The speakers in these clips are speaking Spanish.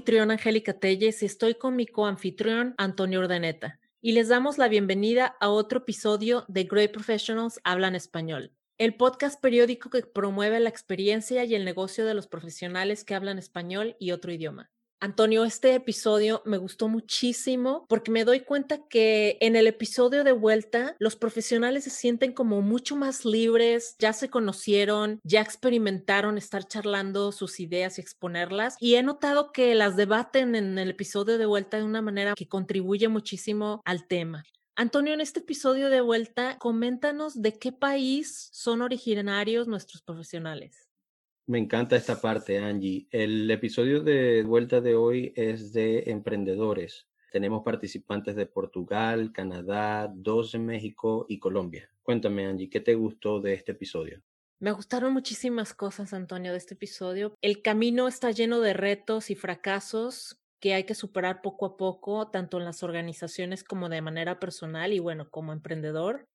Anfitrión Angélica Telles y estoy con mi coanfitrión Antonio Ordeneta. Y les damos la bienvenida a otro episodio de Great Professionals Hablan Español, el podcast periódico que promueve la experiencia y el negocio de los profesionales que hablan español y otro idioma. Antonio, este episodio me gustó muchísimo porque me doy cuenta que en el episodio de vuelta los profesionales se sienten como mucho más libres, ya se conocieron, ya experimentaron estar charlando sus ideas y exponerlas y he notado que las debaten en el episodio de vuelta de una manera que contribuye muchísimo al tema. Antonio, en este episodio de vuelta, coméntanos de qué país son originarios nuestros profesionales. Me encanta esta parte, Angie. El episodio de vuelta de hoy es de emprendedores. Tenemos participantes de Portugal, Canadá, dos de México y Colombia. Cuéntame, Angie, ¿qué te gustó de este episodio? Me gustaron muchísimas cosas, Antonio, de este episodio. El camino está lleno de retos y fracasos que hay que superar poco a poco, tanto en las organizaciones como de manera personal y bueno, como emprendedor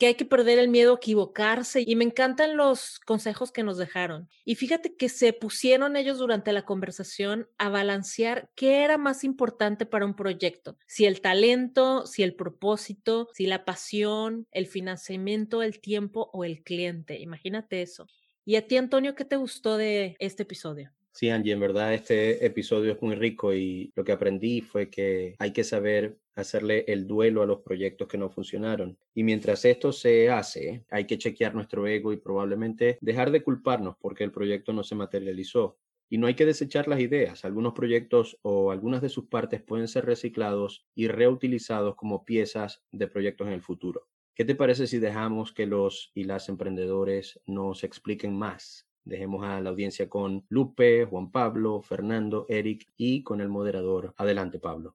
que hay que perder el miedo a equivocarse y me encantan los consejos que nos dejaron. Y fíjate que se pusieron ellos durante la conversación a balancear qué era más importante para un proyecto, si el talento, si el propósito, si la pasión, el financiamiento, el tiempo o el cliente. Imagínate eso. Y a ti, Antonio, ¿qué te gustó de este episodio? Sí, Angie, en verdad este episodio es muy rico y lo que aprendí fue que hay que saber hacerle el duelo a los proyectos que no funcionaron. Y mientras esto se hace, hay que chequear nuestro ego y probablemente dejar de culparnos porque el proyecto no se materializó. Y no hay que desechar las ideas. Algunos proyectos o algunas de sus partes pueden ser reciclados y reutilizados como piezas de proyectos en el futuro. ¿Qué te parece si dejamos que los y las emprendedores nos expliquen más? Dejemos a la audiencia con Lupe, Juan Pablo, Fernando, Eric y con el moderador. Adelante, Pablo.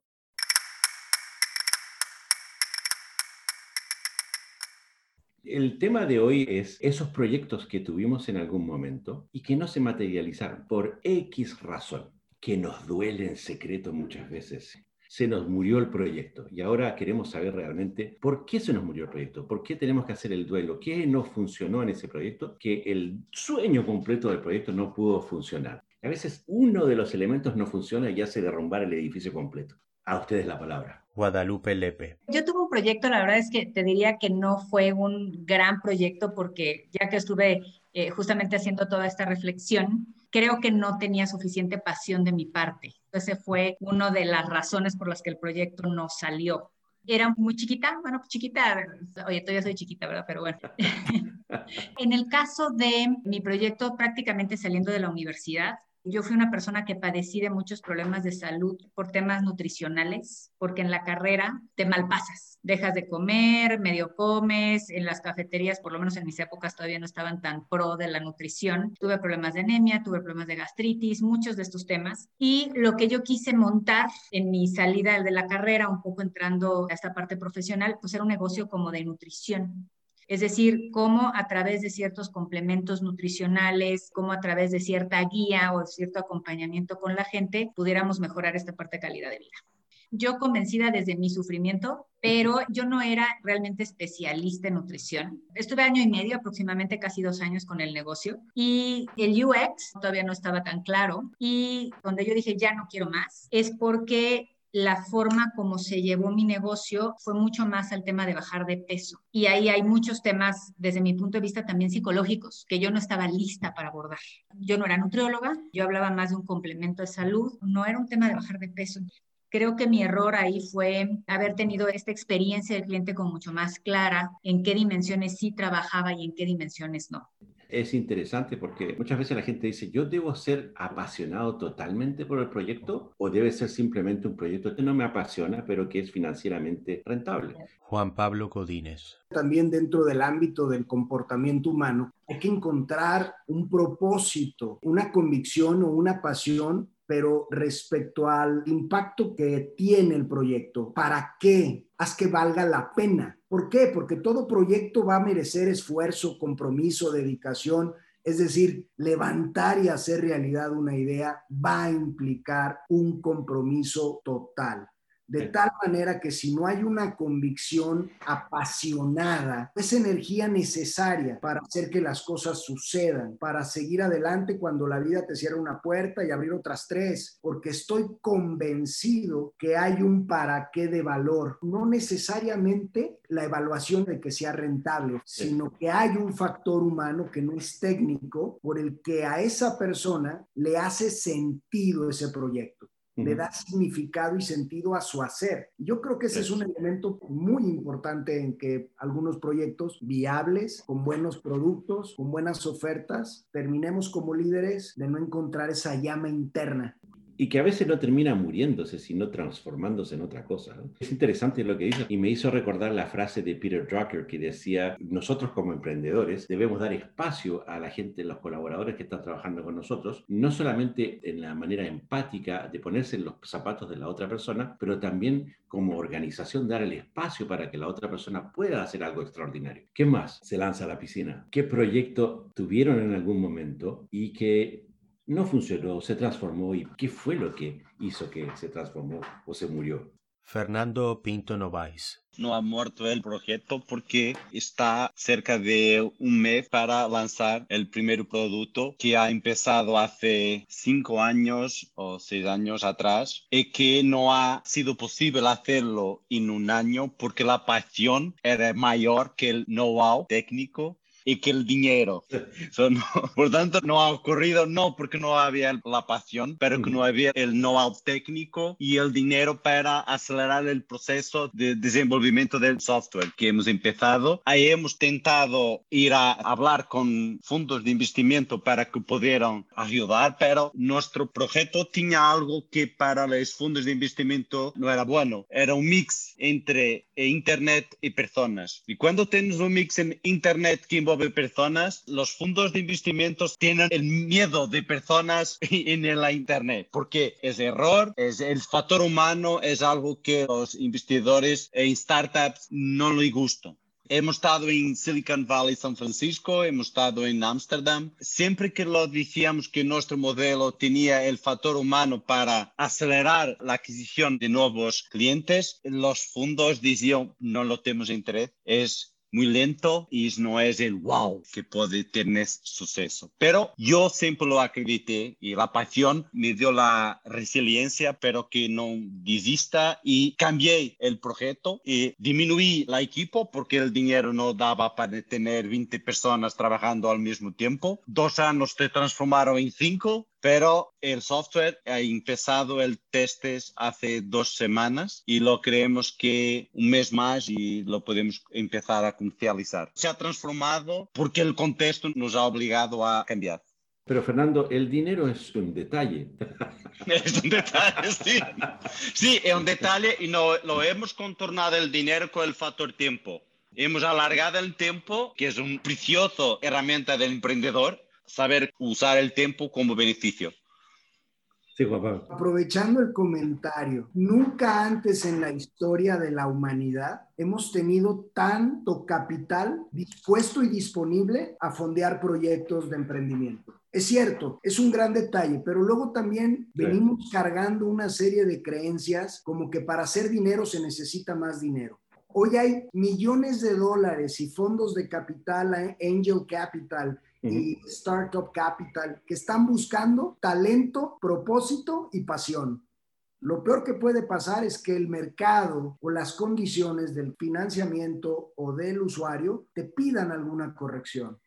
El tema de hoy es esos proyectos que tuvimos en algún momento y que no se materializaron por X razón, que nos duele en secreto muchas veces. Se nos murió el proyecto y ahora queremos saber realmente por qué se nos murió el proyecto, por qué tenemos que hacer el duelo, qué no funcionó en ese proyecto, que el sueño completo del proyecto no pudo funcionar. A veces uno de los elementos no funciona y hace derrumbar el edificio completo. A ustedes la palabra. Guadalupe Lepe. Yo tuve un proyecto, la verdad es que te diría que no fue un gran proyecto porque ya que estuve eh, justamente haciendo toda esta reflexión, creo que no tenía suficiente pasión de mi parte. Ese fue una de las razones por las que el proyecto no salió. Era muy chiquita, bueno, chiquita, oye, todavía soy chiquita, ¿verdad? Pero bueno. en el caso de mi proyecto prácticamente saliendo de la universidad, yo fui una persona que padecí de muchos problemas de salud por temas nutricionales, porque en la carrera te malpasas, dejas de comer, medio comes, en las cafeterías, por lo menos en mis épocas todavía no estaban tan pro de la nutrición. Tuve problemas de anemia, tuve problemas de gastritis, muchos de estos temas. Y lo que yo quise montar en mi salida de la carrera, un poco entrando a esta parte profesional, pues era un negocio como de nutrición. Es decir, cómo a través de ciertos complementos nutricionales, cómo a través de cierta guía o cierto acompañamiento con la gente, pudiéramos mejorar esta parte de calidad de vida. Yo convencida desde mi sufrimiento, pero yo no era realmente especialista en nutrición. Estuve año y medio, aproximadamente casi dos años con el negocio y el UX todavía no estaba tan claro y donde yo dije ya no quiero más es porque la forma como se llevó mi negocio fue mucho más al tema de bajar de peso. Y ahí hay muchos temas, desde mi punto de vista, también psicológicos, que yo no estaba lista para abordar. Yo no era nutrióloga, yo hablaba más de un complemento de salud, no era un tema de bajar de peso. Creo que mi error ahí fue haber tenido esta experiencia del cliente con mucho más clara en qué dimensiones sí trabajaba y en qué dimensiones no es interesante porque muchas veces la gente dice, yo debo ser apasionado totalmente por el proyecto o debe ser simplemente un proyecto que no me apasiona, pero que es financieramente rentable. Juan Pablo Codines. También dentro del ámbito del comportamiento humano, hay que encontrar un propósito, una convicción o una pasión pero respecto al impacto que tiene el proyecto, ¿para qué? Haz que valga la pena. ¿Por qué? Porque todo proyecto va a merecer esfuerzo, compromiso, dedicación. Es decir, levantar y hacer realidad una idea va a implicar un compromiso total. De tal manera que si no hay una convicción apasionada, esa energía necesaria para hacer que las cosas sucedan, para seguir adelante cuando la vida te cierra una puerta y abrir otras tres, porque estoy convencido que hay un para qué de valor, no necesariamente la evaluación de que sea rentable, sino que hay un factor humano que no es técnico por el que a esa persona le hace sentido ese proyecto le da significado y sentido a su hacer. Yo creo que ese es un elemento muy importante en que algunos proyectos viables, con buenos productos, con buenas ofertas, terminemos como líderes de no encontrar esa llama interna y que a veces no termina muriéndose, sino transformándose en otra cosa. Es interesante lo que dice y me hizo recordar la frase de Peter Drucker que decía, nosotros como emprendedores debemos dar espacio a la gente, los colaboradores que están trabajando con nosotros, no solamente en la manera empática de ponerse en los zapatos de la otra persona, pero también como organización dar el espacio para que la otra persona pueda hacer algo extraordinario. ¿Qué más se lanza a la piscina? ¿Qué proyecto tuvieron en algún momento y que no funcionó, se transformó y qué fue lo que hizo que se transformó o se murió. Fernando Pinto Novais. No ha muerto el proyecto porque está cerca de un mes para lanzar el primer producto que ha empezado hace cinco años o seis años atrás y que no ha sido posible hacerlo en un año porque la pasión era mayor que el know-how técnico y que el dinero. por tanto, no ha ocurrido no porque no había la pasión, pero que no había el know-how técnico y el dinero para acelerar el proceso de desenvolvimiento del software que hemos empezado. Ahí hemos tentado ir a hablar con fondos de investimiento para que pudieran ayudar, pero nuestro proyecto tenía algo que para los fondos de investimiento no era bueno. Era un mix entre Internet y personas. Y cuando tienes un mix en Internet que de personas, los fondos de investimentos tienen el miedo de personas en la Internet, porque es error, es el factor humano, es algo que los investidores en startups no les gusta. Hemos estado en Silicon Valley, San Francisco, hemos estado en Ámsterdam. Siempre que lo decíamos que nuestro modelo tenía el factor humano para acelerar la adquisición de nuevos clientes, los fondos decían no lo tenemos interés, es muy lento y no es el wow que puede tener suceso. Pero yo siempre lo acredité y la pasión me dio la resiliencia, pero que no desista y cambié el proyecto y disminuí la equipo porque el dinero no daba para tener 20 personas trabajando al mismo tiempo. Dos años se transformaron en cinco pero el software ha empezado el testes hace dos semanas y lo creemos que un mes más y lo podemos empezar a comercializar. Se ha transformado porque el contexto nos ha obligado a cambiar. Pero Fernando, el dinero es un detalle. Es un detalle, sí. Sí, es un detalle y no, lo hemos contornado el dinero con el factor tiempo. Hemos alargado el tiempo, que es un precioso herramienta del emprendedor, saber usar el tiempo como beneficio. Sí, Juan Aprovechando el comentario, nunca antes en la historia de la humanidad hemos tenido tanto capital dispuesto y disponible a fondear proyectos de emprendimiento. Es cierto, es un gran detalle, pero luego también venimos cargando una serie de creencias como que para hacer dinero se necesita más dinero. Hoy hay millones de dólares y fondos de capital, eh, angel capital, y Startup Capital, que están buscando talento, propósito y pasión. Lo peor que puede pasar es que el mercado o las condiciones del financiamiento o del usuario te pidan alguna corrección.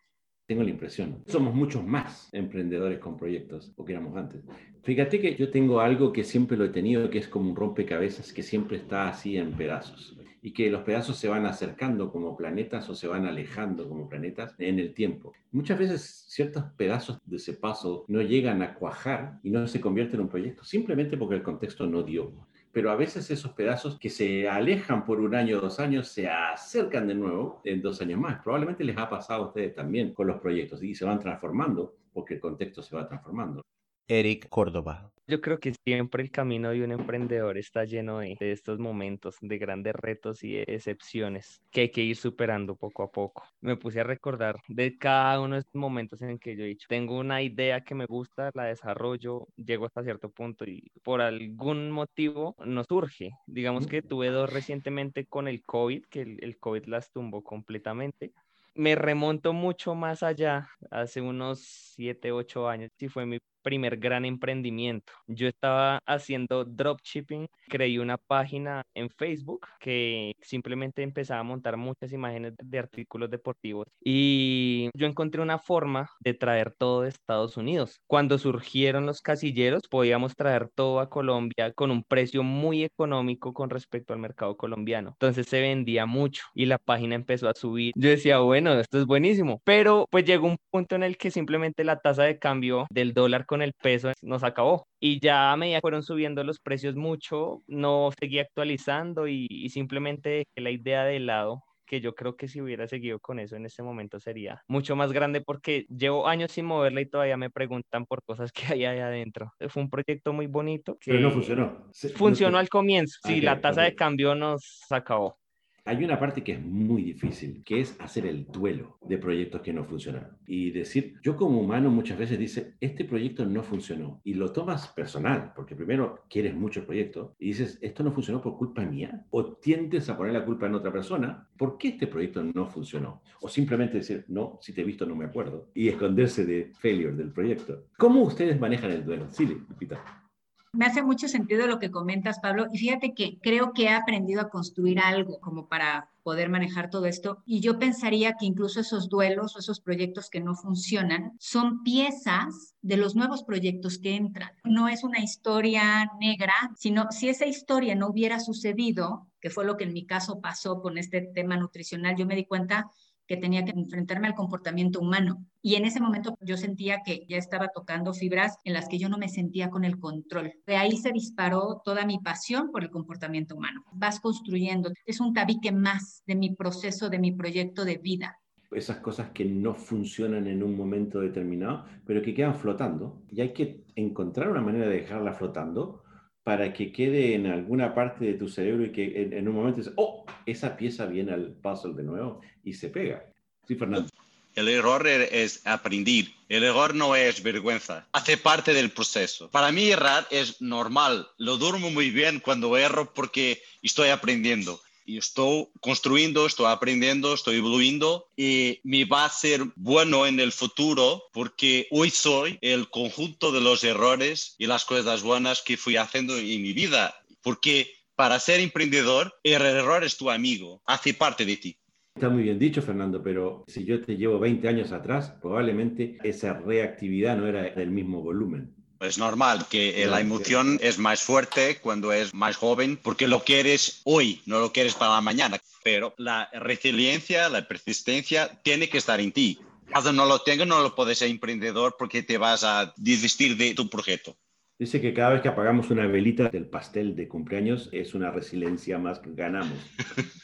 Tengo la impresión. Somos muchos más emprendedores con proyectos, o que éramos antes. Fíjate que yo tengo algo que siempre lo he tenido, que es como un rompecabezas que siempre está así en pedazos y que los pedazos se van acercando como planetas o se van alejando como planetas en el tiempo. Muchas veces ciertos pedazos de ese paso no llegan a cuajar y no se convierten en un proyecto simplemente porque el contexto no dio. Pero a veces esos pedazos que se alejan por un año o dos años se acercan de nuevo en dos años más. Probablemente les ha pasado a ustedes también con los proyectos y se van transformando porque el contexto se va transformando. Eric Córdoba. Yo creo que siempre el camino de un emprendedor está lleno de, estos momentos, de grandes retos y excepciones que hay que ir superando poco a poco. Me puse a recordar de cada uno de estos momentos en que yo he dicho, tengo una idea que me gusta, la desarrollo, llego hasta cierto punto y por algún motivo no surge. Digamos que tuve dos recientemente con el COVID, que el, el COVID las tumbó completamente me remonto mucho más allá, hace unos 7, 8 años, y fue mi primer gran emprendimiento. Yo estaba haciendo dropshipping, creí una página en Facebook que simplemente empezaba a montar muchas imágenes de artículos deportivos y yo encontré una forma de traer todo de Estados Unidos. Cuando surgieron los casilleros, podíamos traer todo a Colombia con un precio muy económico con respecto al mercado colombiano. Entonces se vendía mucho y la página empezó a subir. Yo decía, bueno, esto es buenísimo, pero pues llegó un punto en el que simplemente la tasa de cambio del dólar con el peso nos acabó. Y ya a medida que fueron subiendo los precios mucho, no seguía actualizando y, y simplemente la idea de lado que yo creo que si hubiera seguido con eso en este momento sería mucho más grande porque llevo años sin moverla y todavía me preguntan por cosas que hay ahí adentro. Fue un proyecto muy bonito que Pero no funcionó. Funcionó al comienzo, sí, Okay, la tasa okay. de cambio nos acabó. Hay una parte que es muy difícil, que es hacer el duelo de proyectos que no funcionaron. Y decir, yo como humano muchas veces dice, este proyecto no funcionó. Y lo tomas personal, porque primero quieres mucho el proyecto y dices, esto no funcionó por culpa mía. O tiendes a poner la culpa en otra persona, ¿por qué este proyecto no funcionó? O simplemente decir, no, si te he visto no me acuerdo. Y esconderse de failure del proyecto. ¿Cómo ustedes manejan el duelo? Sí, Lupita. Me hace mucho sentido lo que comentas, Pablo, y fíjate que creo que he aprendido a construir algo como para poder manejar todo esto. Y yo pensaría que incluso esos duelos o esos proyectos que no funcionan son piezas de los nuevos proyectos que entran. No es una historia negra, sino si esa historia no hubiera sucedido, que fue lo que en mi caso pasó con este tema nutricional, yo me di cuenta que tenía que enfrentarme al comportamiento humano. Y en ese momento yo sentía que ya estaba tocando fibras en las que yo no me sentía con el control. De ahí se disparó toda mi pasión por el comportamiento humano. Vas construyendo, es un tabique más de mi proceso, de mi proyecto de vida. Esas cosas que no funcionan en un momento determinado, pero que quedan flotando. Y hay que encontrar una manera de dejarla flotando para que quede en alguna parte de tu cerebro y que en, un momento dices, oh, esa pieza viene al puzzle de nuevo y se pega. Sí, Fernando. El error e-, es aprender. El error no es vergüenza. Hace parte del proceso. Para mí errar es normal. Lo duermo muy bien cuando erro porque estoy aprendiendo. Y estoy construyendo, estoy aprendiendo, estoy evoluyendo y me va a ser bueno en el futuro porque hoy soy el conjunto de los errores y las cosas buenas que fui haciendo en mi vida. Porque para ser emprendedor, el error es tu amigo, hace parte de ti. Está muy bien dicho, Fernando, pero si yo te llevo 20 años atrás, probablemente esa reactividad no era del mismo volumen. Es normal que la emoción es más fuerte cuando es más joven porque lo quieres hoy, no lo quieres para mañana. Pero la resiliencia, la persistencia tiene que estar en ti. Cuando no lo tengas, no lo puedes ser emprendedor porque te vas a desistir de tu proyecto. Dice que cada vez que apagamos una velita del pastel de cumpleaños es una resiliencia más que ganamos.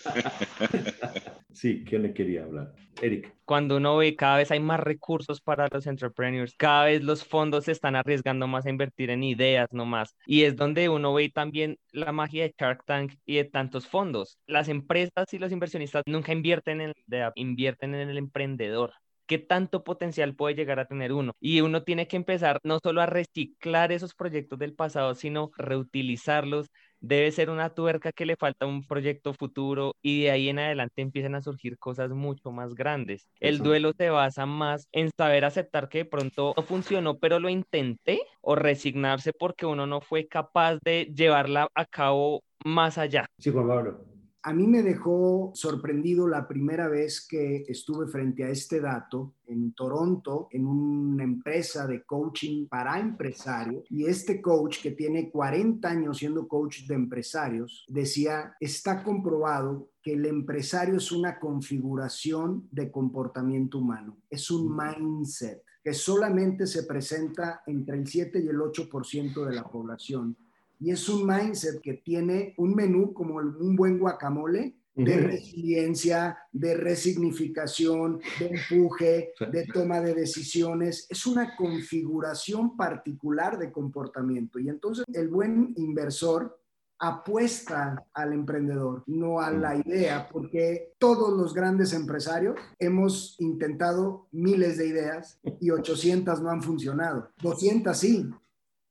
sí, ¿quién le quería hablar? Eric. Cuando uno ve cada vez hay más recursos para los entrepreneurs, cada vez los fondos se están arriesgando más a invertir en ideas nomás. Y es donde uno ve también la magia de Shark Tank y de tantos fondos. Las empresas y los inversionistas nunca invierten en, de- invierten en el emprendedor. ¿Qué tanto potencial puede llegar a tener uno? Y uno tiene que empezar no solo a reciclar esos proyectos del pasado, sino reutilizarlos. Debe ser una tuerca que le falta a un proyecto futuro y de ahí en adelante empiezan a surgir cosas mucho más grandes. El Eso. duelo se basa más en saber aceptar que de pronto no funcionó, pero lo intenté, o resignarse porque uno no fue capaz de llevarla a cabo más allá. Sí, Juan Pablo. A mí me dejó sorprendido la primera vez que estuve frente a este dato en Toronto, en una empresa de coaching para empresarios. Y este coach, que tiene 40 años siendo coach de empresarios, decía, está comprobado que el empresario es una configuración de comportamiento humano, es un mindset que solamente se presenta entre el 7 y el 8% de la población y es un mindset que tiene un menú como un buen guacamole, de resiliencia, de resignificación, de empuje, de toma de decisiones. Es una configuración particular de comportamiento. Y entonces el buen inversor apuesta al emprendedor, no a la idea, porque todos los grandes empresarios hemos intentado miles de ideas y 800 no han funcionado. 200 sí,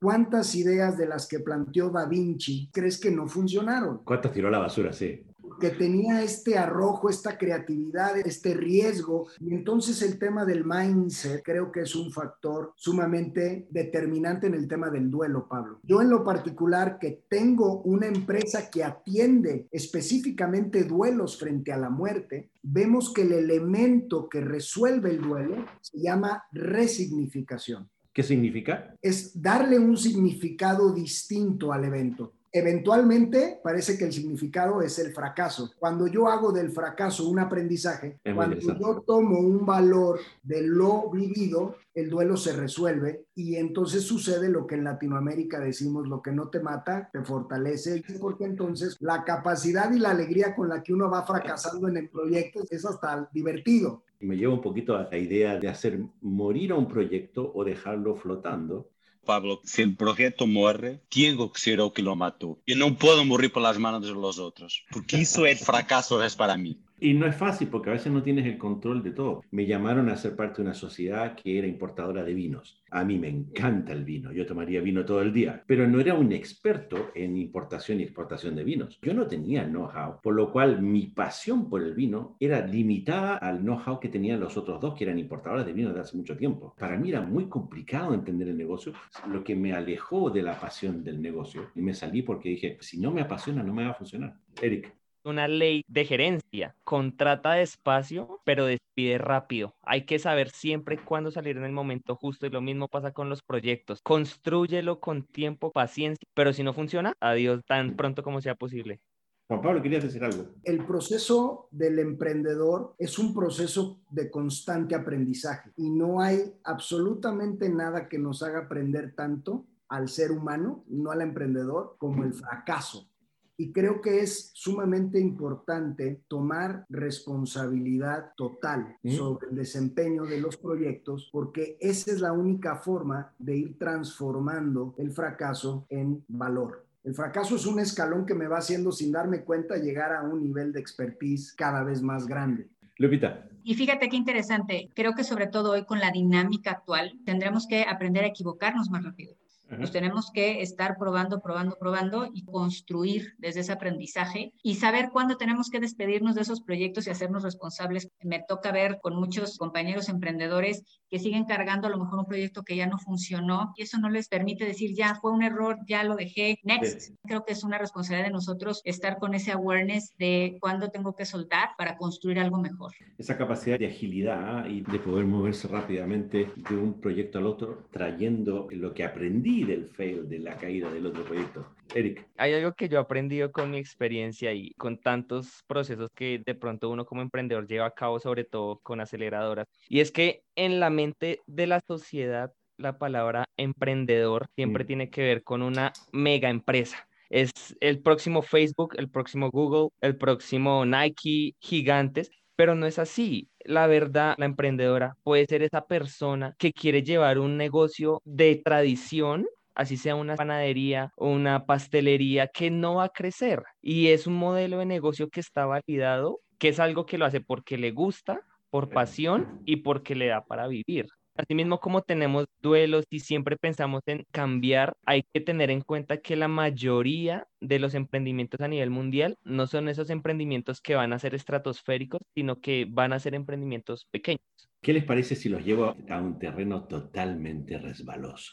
¿Cuántas ideas de las que planteó Da Vinci crees que no funcionaron? ¿Cuántas tiró a la basura? Sí que tenía este arrojo, esta creatividad, este riesgo. Y entonces el tema del mindset creo que es un factor sumamente determinante en el tema del duelo, Pablo. Yo en lo particular que tengo una empresa que atiende específicamente duelos frente a la muerte, vemos que el elemento que resuelve el duelo se llama resignificación. ¿Qué significa? Es darle un significado distinto al evento. Eventualmente parece que el significado es el fracaso. Cuando yo hago del fracaso un aprendizaje, cuando yo tomo un valor de lo vivido, el duelo se resuelve y entonces sucede lo que en Latinoamérica decimos, lo que no te mata, te fortalece, porque entonces la capacidad y la alegría con la que uno va fracasando en el proyecto es hasta divertido. Me lleva un poquito a la idea de hacer morir a un proyecto o dejarlo flotando Pablo, si el proyecto muere, tengo que ser el que lo mató. Y no puedo morir por las manos de los otros, porque eso es fracaso es para mí. Y no es fácil porque a veces no tienes el control de todo. Me llamaron a ser parte de una sociedad que era importadora de vinos. A mí me encanta el vino, yo tomaría vino todo el día, pero no era un experto en importación y exportación de vinos. Yo no tenía know-how, por lo cual mi pasión por el vino era limitada al know-how que tenían los otros dos, que eran importadores de vino desde hace mucho tiempo. Para mí era muy complicado entender el negocio, lo que me alejó de la pasión del negocio. Y me salí porque dije, si no me apasiona, no me va a funcionar. Eric una ley de gerencia. Contrata despacio, pero despide rápido. Hay que saber siempre cuándo salir en el momento justo y lo mismo pasa con los proyectos. Construyelo con tiempo, paciencia, pero si no funciona, adiós tan pronto como sea posible. Juan Pablo, querías decir algo. El proceso del emprendedor es un proceso de constante aprendizaje y no hay absolutamente nada que nos haga aprender tanto al ser humano, no al emprendedor, como el fracaso. Y creo que es sumamente importante tomar responsabilidad total sobre el desempeño de los proyectos, porque esa es la única forma de ir transformando el fracaso en valor. El fracaso es un escalón que me va haciendo sin darme cuenta llegar a un nivel de expertise cada vez más grande. Lupita. Y fíjate qué interesante, creo que sobre todo hoy con la dinámica actual tendremos que aprender a equivocarnos más rápido. Pues tenemos que estar probando, probando, probando y construir desde ese aprendizaje y saber cuándo tenemos que despedirnos de esos proyectos y hacernos responsables. Me toca ver con muchos compañeros emprendedores que siguen cargando a lo mejor un proyecto que ya no funcionó y eso no les permite decir, ya fue un error, ya lo dejé, next. Creo que es una responsabilidad de nosotros estar con ese awareness de cuándo tengo que soltar para construir algo mejor. Esa capacidad de agilidad y de poder moverse rápidamente de un proyecto al otro, trayendo lo que aprendí del fail, de la caída del otro proyecto. Eric. Hay algo que yo he aprendido con mi experiencia y con tantos procesos que de pronto uno como emprendedor lleva a cabo, sobre todo con aceleradoras, y es que en la mente de la sociedad la palabra emprendedor siempre mm. tiene que ver con una mega empresa es el próximo Facebook, el próximo Google, el próximo Nike, gigantes, pero no es así. La verdad, la emprendedora puede ser esa persona que quiere llevar un negocio de tradición así sea una panadería o una pastelería que no va a crecer. Y es un modelo de negocio que está validado, que es algo que lo hace porque le gusta, por pasión y porque le da para vivir. Asimismo, como tenemos duelos y siempre pensamos en cambiar, hay que tener en cuenta que la mayoría de los emprendimientos a nivel mundial no son esos emprendimientos que van a ser estratosféricos, sino que van a ser emprendimientos pequeños. ¿Qué les parece si los llevo a un terreno totalmente resbaloso?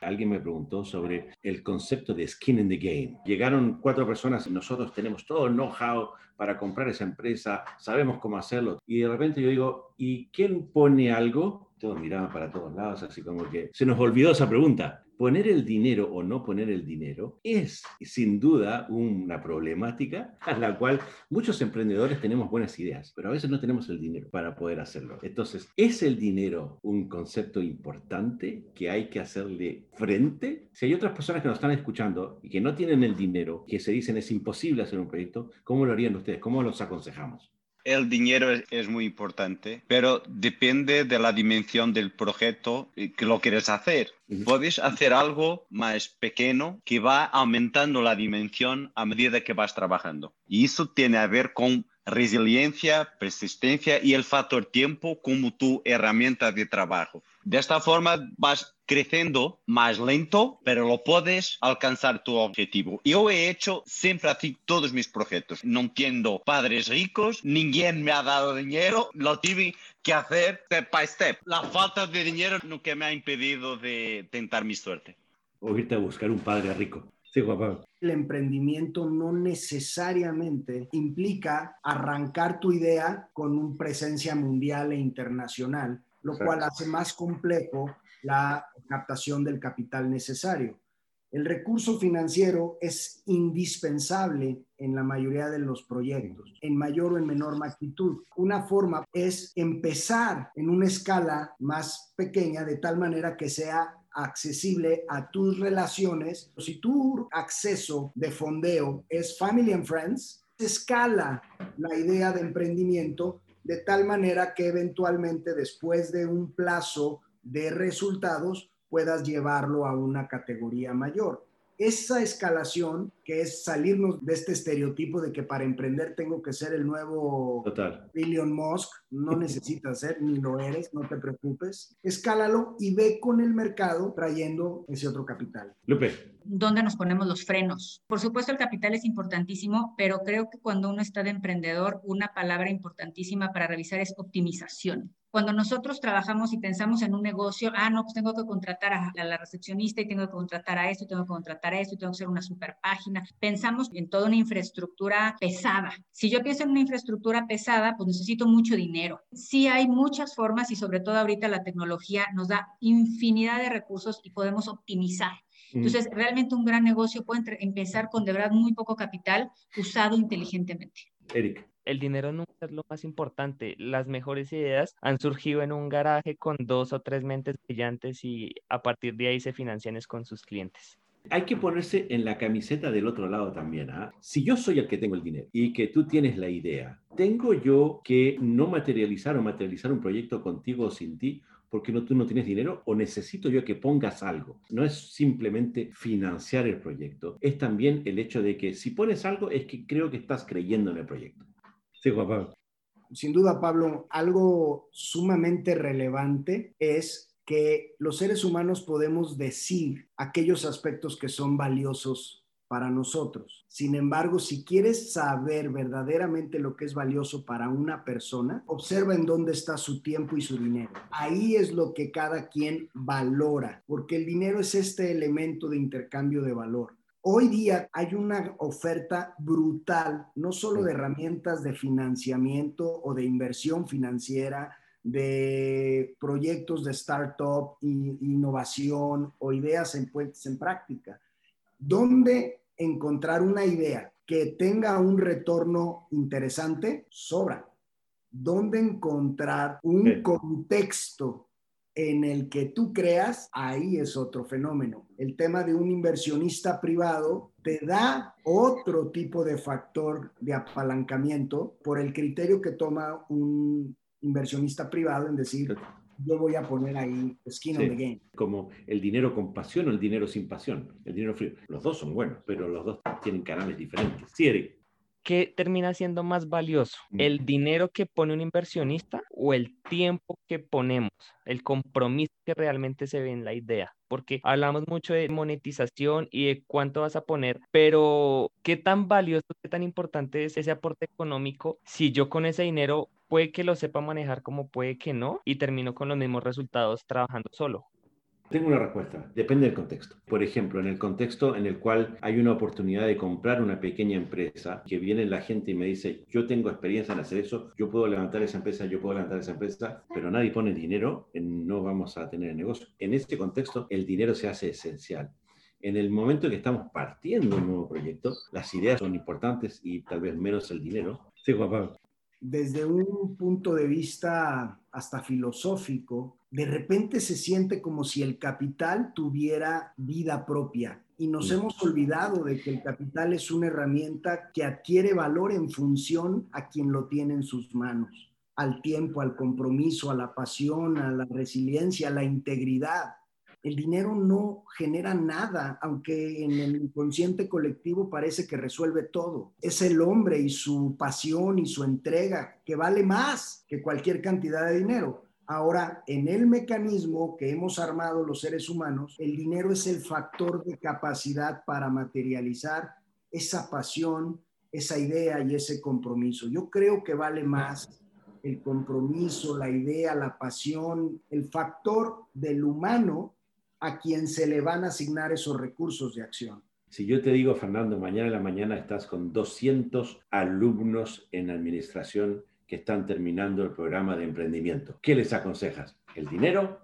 alguien me preguntó sobre el concepto de skin in the game. Llegaron cuatro personas y nosotros tenemos todo el know-how para comprar esa empresa, sabemos cómo hacerlo. Y de repente yo digo, ¿y quién pone algo? Todos miraban para todos lados, así como que se nos olvidó esa pregunta. Poner el dinero o no poner el dinero es sin duda una problemática a la cual muchos emprendedores tenemos buenas ideas, pero a veces no tenemos el dinero para poder hacerlo. Entonces, ¿es el dinero un concepto importante que hay que hacerle frente? Si hay otras personas que nos están escuchando y que no tienen el dinero, que se dicen es imposible hacer un proyecto, ¿cómo lo harían ustedes? ¿Cómo los aconsejamos? El dinero es, muy importante, pero depende de la dimensión del proyecto que lo quieres hacer. Puedes hacer algo más pequeño que va aumentando la dimensión a medida que vas trabajando. Y eso tiene a ver con resiliencia, persistencia y el factor tiempo como tu herramienta de trabajo. De esta forma vas creciendo más lento, pero lo puedes alcanzar tu objetivo. Yo he hecho siempre así todos mis proyectos. No entiendo padres ricos, ninguém me ha dado dinero, lo tuve que hacer step by step. La falta de dinero nunca me ha impedido de tentar mi suerte. O irte a buscar un padre rico. Sí, El emprendimiento no necesariamente implica arrancar tu idea con una presencia mundial e internacional, lo cual hace más complejo la captación del capital necesario. El recurso financiero es indispensable en la mayoría de los proyectos, en mayor o en menor magnitud. Una forma es empezar en una escala más pequeña de tal manera que sea accesible a tus relaciones. Si tu acceso de fondeo es family and friends, escala la idea de emprendimiento de tal manera que eventualmente después de un plazo de resultados puedas llevarlo a una categoría mayor esa escalación, que es salirnos de este estereotipo de que para emprender tengo que ser el nuevo Total. Elon Musk, no necesitas ser, ni lo eres, no te preocupes. Escálalo y ve con el mercado trayendo ese otro capital. Lupe. ¿Dónde nos ponemos los frenos? Por supuesto, el capital es importantísimo, pero creo que cuando uno está de emprendedor, una palabra importantísima para revisar es optimización cuando nosotros trabajamos y pensamos en un negocio, ah, no, pues tengo que contratar a, la recepcionista y tengo que contratar a esto, y tengo que contratar a esto, y tengo que hacer una super página. Pensamos en toda una infraestructura pesada. Si yo pienso en una infraestructura pesada, pues necesito mucho dinero. Sí hay muchas formas y sobre todo ahorita la tecnología nos da infinidad de recursos y podemos optimizar. Mm. Entonces, realmente un gran negocio puede empezar con de verdad muy poco capital usado inteligentemente. Eric el dinero nunca es lo más importante. Las mejores ideas han surgido en un garaje con dos o tres mentes brillantes y a partir de ahí se financian con sus clientes. Hay que ponerse en la camiseta del otro lado también. ¿ah? Si yo soy el que tengo el dinero y que tú tienes la idea, ¿tengo yo que no materializar o materializar un proyecto contigo o sin ti? porque no, tú no tienes dinero o necesito yo que pongas algo. No es simplemente financiar el proyecto, es también el hecho de que si pones algo es que creo que estás creyendo en el proyecto. Sin duda, Pablo, algo sumamente relevante es que los seres humanos podemos decir aquellos aspectos que son valiosos para nosotros. Sin embargo, si quieres saber verdaderamente lo que es valioso para una persona, observa en dónde está su tiempo y su dinero. Ahí es lo que cada quien valora, porque el dinero es este elemento de intercambio de valor. Hoy día hay una oferta brutal, no solo de herramientas de financiamiento o de inversión financiera, de proyectos de startup, innovación o ideas en, en práctica. ¿Dónde encontrar una idea que tenga un retorno interesante? Sobra. ¿Dónde encontrar un contexto en el que tú creas, ahí es otro fenómeno. El tema de un inversionista privado te da otro tipo de factor de apalancamiento por el criterio que toma un inversionista privado en decir, yo voy a poner ahí skin on the game. Como el dinero con pasión o el dinero sin pasión, el dinero frío. Los dos son buenos, pero los dos tienen canales diferentes. Sí, Eric. ¿Qué termina siendo más valioso? ¿El dinero que pone un inversionista o el tiempo que ponemos? El compromiso que realmente se ve en la idea. Porque hablamos mucho de monetización y de cuánto vas a poner, pero ¿qué tan valioso, qué tan importante es ese aporte económico si yo con ese dinero puede que lo sepa manejar como puede que no y termino con los mismos resultados trabajando solo? Tengo una respuesta. Depende del contexto. Por ejemplo, en el contexto en el cual hay una oportunidad de comprar una pequeña empresa, que viene la gente y me dice, yo tengo experiencia en hacer eso, yo puedo levantar esa empresa, yo puedo levantar esa empresa, pero nadie pone dinero, no vamos a tener negocio. En este contexto, el dinero se hace esencial. En el momento en que estamos partiendo un nuevo proyecto, las ideas son importantes y tal vez menos el dinero. Sí, Juan Pablo desde un punto de vista hasta filosófico, de repente se siente como si el capital tuviera vida propia. Y nos hemos olvidado de que el capital es una herramienta que adquiere valor en función a quien lo tiene en sus manos, al tiempo, al compromiso, a la pasión, a la resiliencia, a la integridad el dinero no genera nada, aunque en el inconsciente colectivo parece que resuelve todo. Es el hombre y su pasión y su entrega que vale más que cualquier cantidad de dinero. Ahora, en el mecanismo que hemos armado los seres humanos, el dinero es el factor de capacidad para materializar esa pasión, esa idea y ese compromiso. Yo creo que vale más el compromiso, la idea, la pasión, el factor del humano a quien se le van a asignar esos recursos de acción. Si yo te digo, Fernando, mañana en la mañana estás con 200 alumnos en administración que están terminando el programa de emprendimiento, ¿qué les aconsejas? ¿El dinero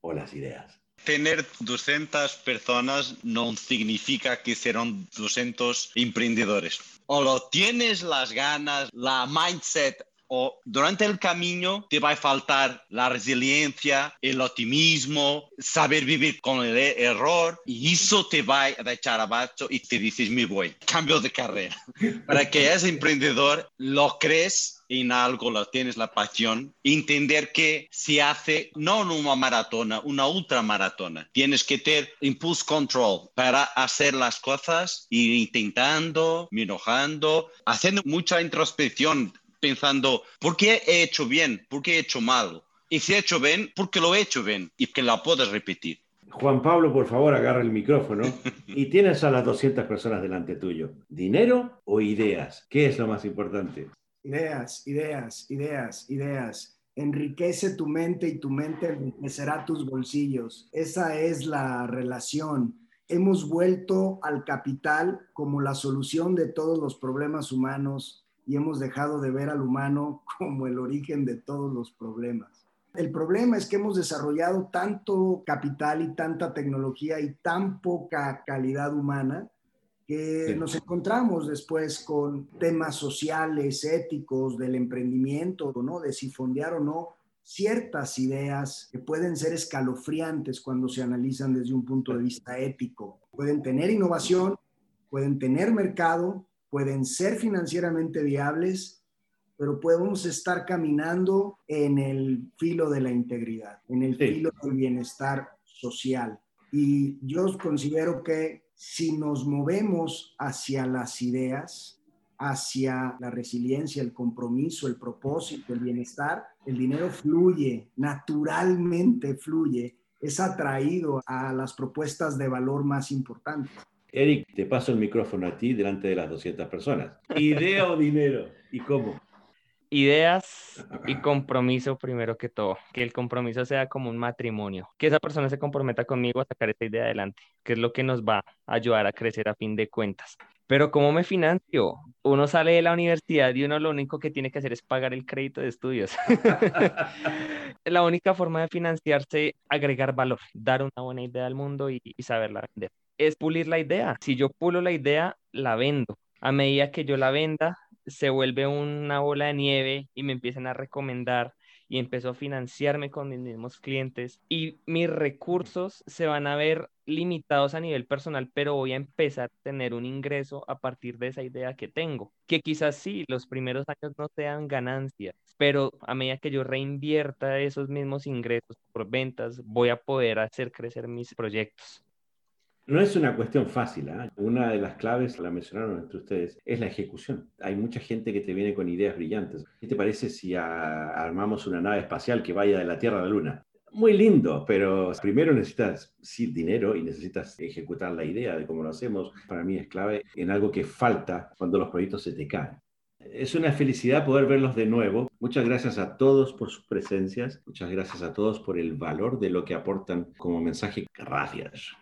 o las ideas? Tener 200 personas no significa que serán 200 emprendedores. O lo tienes las ganas, la mindset o durante el camino te va a faltar la resiliencia, el optimismo, saber vivir con el e-, error y eso te va a echar abajo y te dices, me voy, cambio de carrera. Para que ese emprendedor lo crees en algo, lo tienes la pasión, entender que se hace no una maratona, una ultramaratona. Tienes que tener impulse control para hacer las cosas, ir intentando, mirojando, haciendo mucha introspección pensando, ¿por qué he hecho bien? ¿Por qué he hecho mal? Y si he hecho bien, ¿por qué lo he hecho bien? Y que la puedes repetir. Juan Pablo, por favor, agarra el micrófono y tienes a las 200 personas delante tuyo. ¿Dinero o ideas? ¿Qué es lo más importante? Ideas, ideas, ideas, ideas. Enriquece tu mente y tu mente enriquecerá tus bolsillos. Esa es la relación. Hemos vuelto al capital como la solución de todos los problemas humanos y hemos dejado de ver al humano como el origen de todos los problemas. El problema es que hemos desarrollado tanto capital y tanta tecnología y tan poca calidad humana que nos encontramos después con temas sociales, éticos, del emprendimiento, ¿no? de si fondear o no ciertas ideas que pueden ser escalofriantes cuando se analizan desde un punto de vista ético. Pueden tener innovación, pueden tener mercado, pueden ser financieramente viables, pero podemos estar caminando en el filo de la integridad, en el filo del bienestar social. Y yo considero que si nos movemos hacia las ideas, hacia la resiliencia, el compromiso, el propósito, el bienestar, el dinero fluye, naturalmente fluye, es atraído a las propuestas de valor más importantes. Eric, te paso el micrófono a ti delante de las 200 personas. ¿Idea o dinero? ¿Y cómo? Ideas y compromiso primero que todo. Que el compromiso sea como un matrimonio. Que esa persona se comprometa conmigo a sacar esta idea adelante, que es lo que nos va a ayudar a crecer a fin de cuentas. Pero ¿cómo me financio? Uno sale de la universidad y uno lo único que tiene que hacer es pagar el crédito de estudios. la única forma de financiarse, agregar valor, dar una buena idea al mundo y, y saberla vender es pulir la idea. Si yo pulo la idea, la vendo. A medida que yo la venda, se vuelve una bola de nieve y me empiezan a recomendar y empiezo a financiarme con mis mismos clientes y mis recursos se van a ver limitados a nivel personal, pero voy a empezar a tener un ingreso a partir de esa idea que tengo, que quizás sí, los primeros años no sean ganancias, pero a medida que yo reinvierta esos mismos ingresos por ventas, voy a poder hacer crecer mis proyectos. No es una cuestión fácil. ¿eh? Una de las claves, la mencionaron entre ustedes, es la ejecución. Hay mucha gente que te viene con ideas brillantes. ¿Qué te parece si armamos una nave espacial que vaya de la Tierra a la Luna? Muy lindo, pero primero necesitas dinero y necesitas ejecutar la idea de cómo lo hacemos. Para mí es clave en algo que falta cuando los proyectos se te caen. Es una felicidad poder verlos de nuevo. Muchas gracias a todos por sus presencias. Muchas gracias a todos por el valor de lo que aportan como mensaje. Gracias.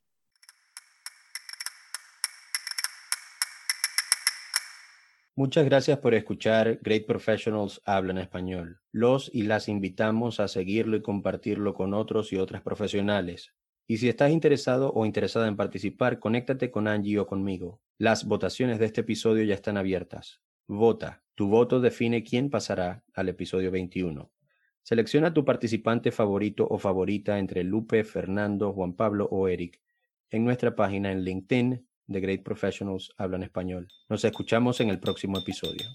Muchas gracias por escuchar Great Professionals Hablan Español. Los y las invitamos a seguirlo y compartirlo con otros y otras profesionales. Y si estás interesado o interesada en participar, conéctate con Angie o conmigo. Las votaciones de este episodio ya están abiertas. Vota. Tu voto define quién pasará al episodio 21. Selecciona tu participante favorito o favorita entre Lupe, Fernando, Juan Pablo o Eric en nuestra página en LinkedIn, The Great Professionals Hablan Español. Nos escuchamos en el próximo episodio.